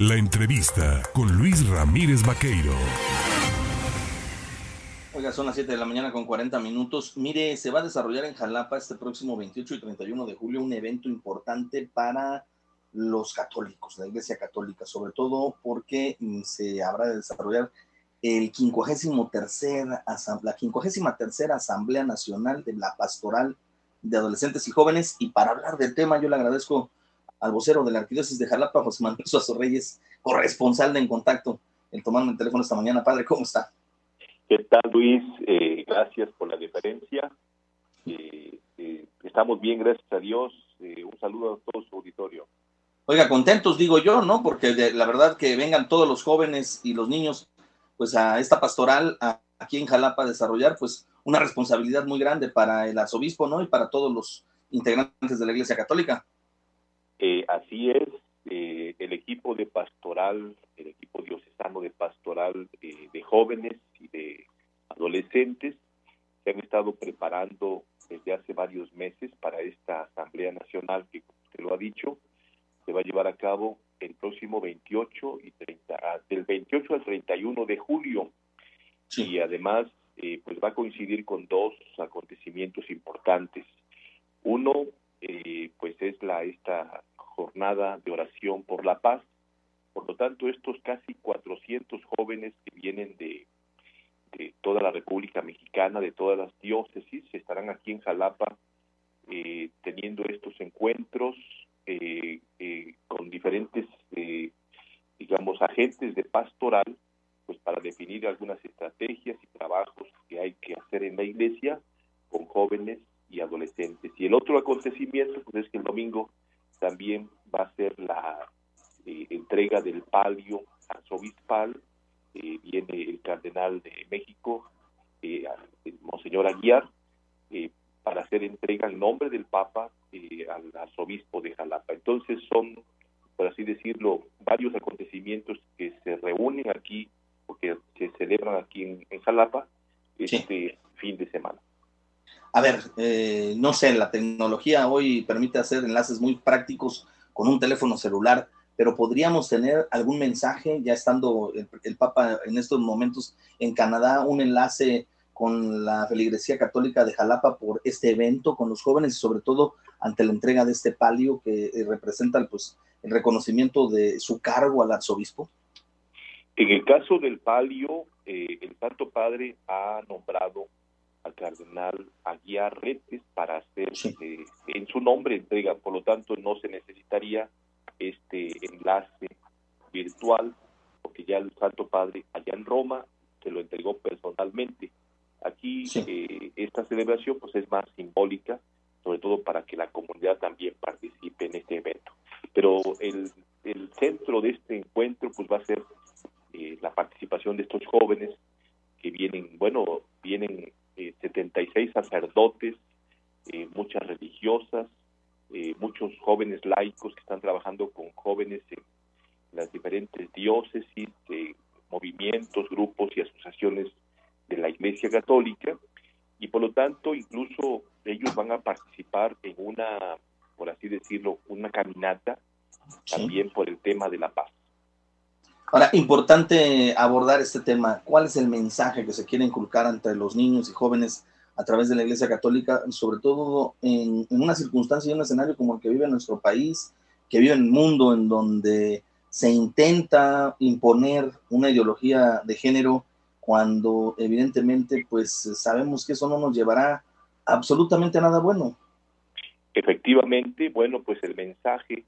La entrevista con Luis Ramírez Vaqueiro. Oiga, son las 7 de la mañana con 40 minutos. Mire, se va a desarrollar en Jalapa este próximo 28 y 31 de julio un evento importante para los católicos, la Iglesia Católica, sobre todo porque mm, se habrá de desarrollar el 53 la 53 tercera Asamblea Nacional de la Pastoral de Adolescentes y Jóvenes. Y para hablar del tema, yo le agradezco al vocero de la Arquidiócesis de Jalapa, José Manuel Suazo Reyes, corresponsal de En Contacto, el tomando el teléfono esta mañana. Padre, ¿cómo está? ¿Qué tal, Luis? Eh, gracias por la diferencia. Eh, eh, estamos bien, gracias a Dios. un saludo a todo su auditorio. Oiga, contentos digo yo, ¿no? Porque la verdad que vengan todos los jóvenes y los niños, pues a esta pastoral aquí en Jalapa a desarrollar, pues una responsabilidad muy grande para el arzobispo, ¿no? Y para todos los integrantes de la Iglesia Católica. Eh, así es, eh, el equipo de pastoral, el equipo diocesano de pastoral eh, de jóvenes y de adolescentes se han estado preparando desde hace varios meses para esta Asamblea Nacional que usted lo ha dicho, se va a llevar a cabo el próximo 28 y 30, ah, del 28 al 31 de julio. Y además, pues va a coincidir con dos acontecimientos importantes. Uno, pues es la esta jornada de oración por la paz. Por lo tanto, estos casi 400 jóvenes que vienen de, toda la República Mexicana, de todas las diócesis, estarán aquí en Jalapa eh, teniendo estos encuentros eh, eh, con diferentes, digamos, agentes de pastoral, pues para definir algunas estrategias y trabajos que hay que hacer en la iglesia con jóvenes y adolescentes. Y el otro acontecimiento, pues es que el domingo también va a ser la eh, entrega del palio arzobispal. Eh, viene el cardenal de México, eh, el Monseñor Aguiar, para hacer entrega en nombre del Papa al arzobispo de Jalapa. Entonces son, por así decirlo, varios acontecimientos que se reúnen aquí, porque se celebran aquí en, Jalapa este fin de semana a eh, no sé, la tecnología hoy permite hacer enlaces muy prácticos con un teléfono celular, pero podríamos tener algún mensaje, ya estando el, Papa en estos momentos en Canadá, un enlace con la feligresía católica de Jalapa por este evento, con los jóvenes y sobre todo ante la entrega de este palio que eh, representa pues, el reconocimiento de su cargo al arzobispo? En el caso del palio, eh, el Santo Padre ha nombrado al cardenal Aguiar Retes para hacer eh, en su nombre entrega, por lo tanto no se necesitaría este enlace virtual, porque ya el Santo Padre allá en Roma se lo entregó personalmente. Aquí eh, esta celebración pues es más simbólica, sobre todo para que la comunidad también participe en este evento. Pero el, el centro de este encuentro pues va a ser eh, la participación de estos jóvenes que vienen, bueno, vienen 76 eh, sacerdotes, eh, muchas religiosas, eh, muchos jóvenes laicos que están trabajando con jóvenes en las diferentes diócesis, movimientos, grupos y asociaciones de la Iglesia Católica y por lo tanto incluso ellos van a participar en una, por así decirlo, una caminata también por el tema de la paz. Ahora, importante abordar este tema. ¿Cuál es el mensaje que se quiere inculcar entre los niños y jóvenes a través de la Iglesia Católica, sobre todo en, una circunstancia y un escenario como el que vive nuestro país, que vive en un mundo en donde se intenta imponer una ideología de género cuando evidentemente pues sabemos que eso no nos llevará absolutamente a nada bueno. Efectivamente, bueno, pues el mensaje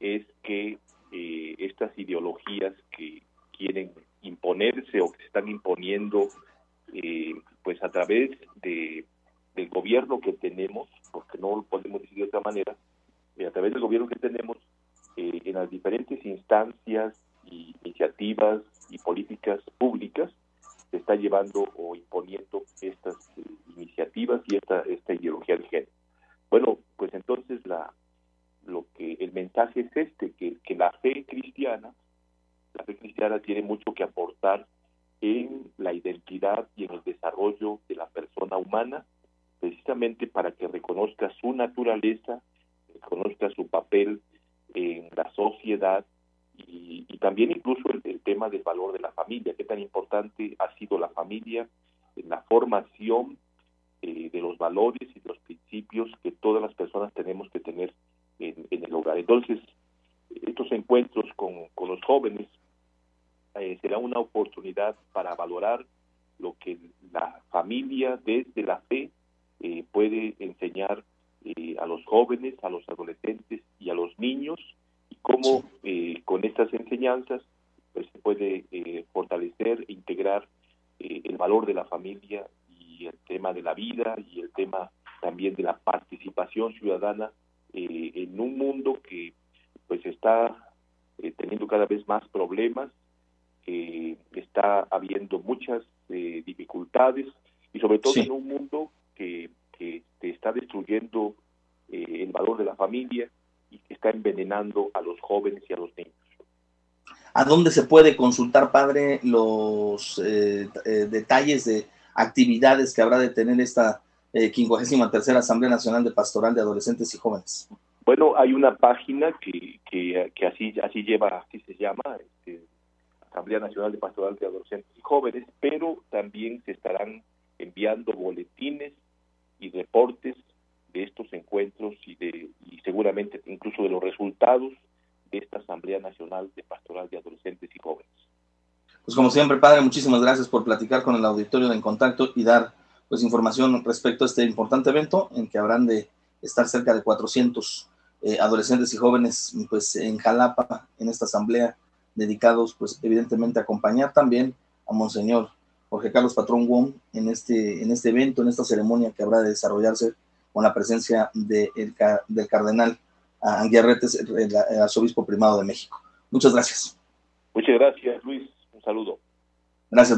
es que eh, estas ideologías que quieren imponerse o que se están imponiendo eh, pues a través de del gobierno que tenemos porque no lo podemos decir de otra manera eh, a través del gobierno que tenemos en las diferentes instancias y iniciativas y políticas públicas se está llevando o imponiendo estas iniciativas y esta esta ideología de género. Bueno pues entonces la lo que el mensaje es este, que, que la fe cristiana, la fe cristiana tiene mucho que aportar en la identidad y en el desarrollo de la persona humana, precisamente para que reconozca su naturaleza, reconozca su papel en la sociedad y, también incluso el, tema del valor de la familia, qué tan importante ha sido la familia en la formación eh, de los valores y de los principios que todas las personas tenemos que tener en, el hogar. Entonces, estos encuentros con, los jóvenes eh, será una oportunidad para valorar lo que la familia desde la fe eh, puede enseñar a los jóvenes, a los adolescentes y a los niños y cómo con estas enseñanzas pues, se puede fortalecer, integrar el valor de la familia y el tema de la vida y el tema también de la participación ciudadana eh, en un mundo que pues está eh, teniendo cada vez más problemas, que está habiendo muchas eh, dificultades y sobre todo en un mundo que, que está destruyendo el valor de la familia y que está envenenando a los jóvenes y a los niños. ¿A dónde se puede consultar, padre, los detalles de actividades que habrá de tener esta eh, 53 Asamblea Nacional de Pastoral de Adolescentes y Jóvenes? Bueno, hay una página que, que, así, así lleva, así se llama, este, Asamblea Nacional de Pastoral de Adolescentes y Jóvenes, pero también se estarán enviando boletines y reportes de estos encuentros y de y seguramente incluso de los resultados de esta Asamblea Nacional de Pastoral de Adolescentes y Jóvenes. Pues como siempre, padre, muchísimas gracias por platicar con el auditorio de En Contacto y dar pues información respecto a este importante evento en que habrán de estar cerca de 400 eh, adolescentes y jóvenes pues en Jalapa en esta asamblea dedicados pues evidentemente a acompañar también a Monseñor Jorge Carlos Patrón Wong en este, en este evento, en esta ceremonia que habrá de desarrollarse con la presencia de del cardenal Anguiarretes, el arzobispo primado de México. Muchas gracias. Muchas gracias, Luis. Un saludo. Gracias.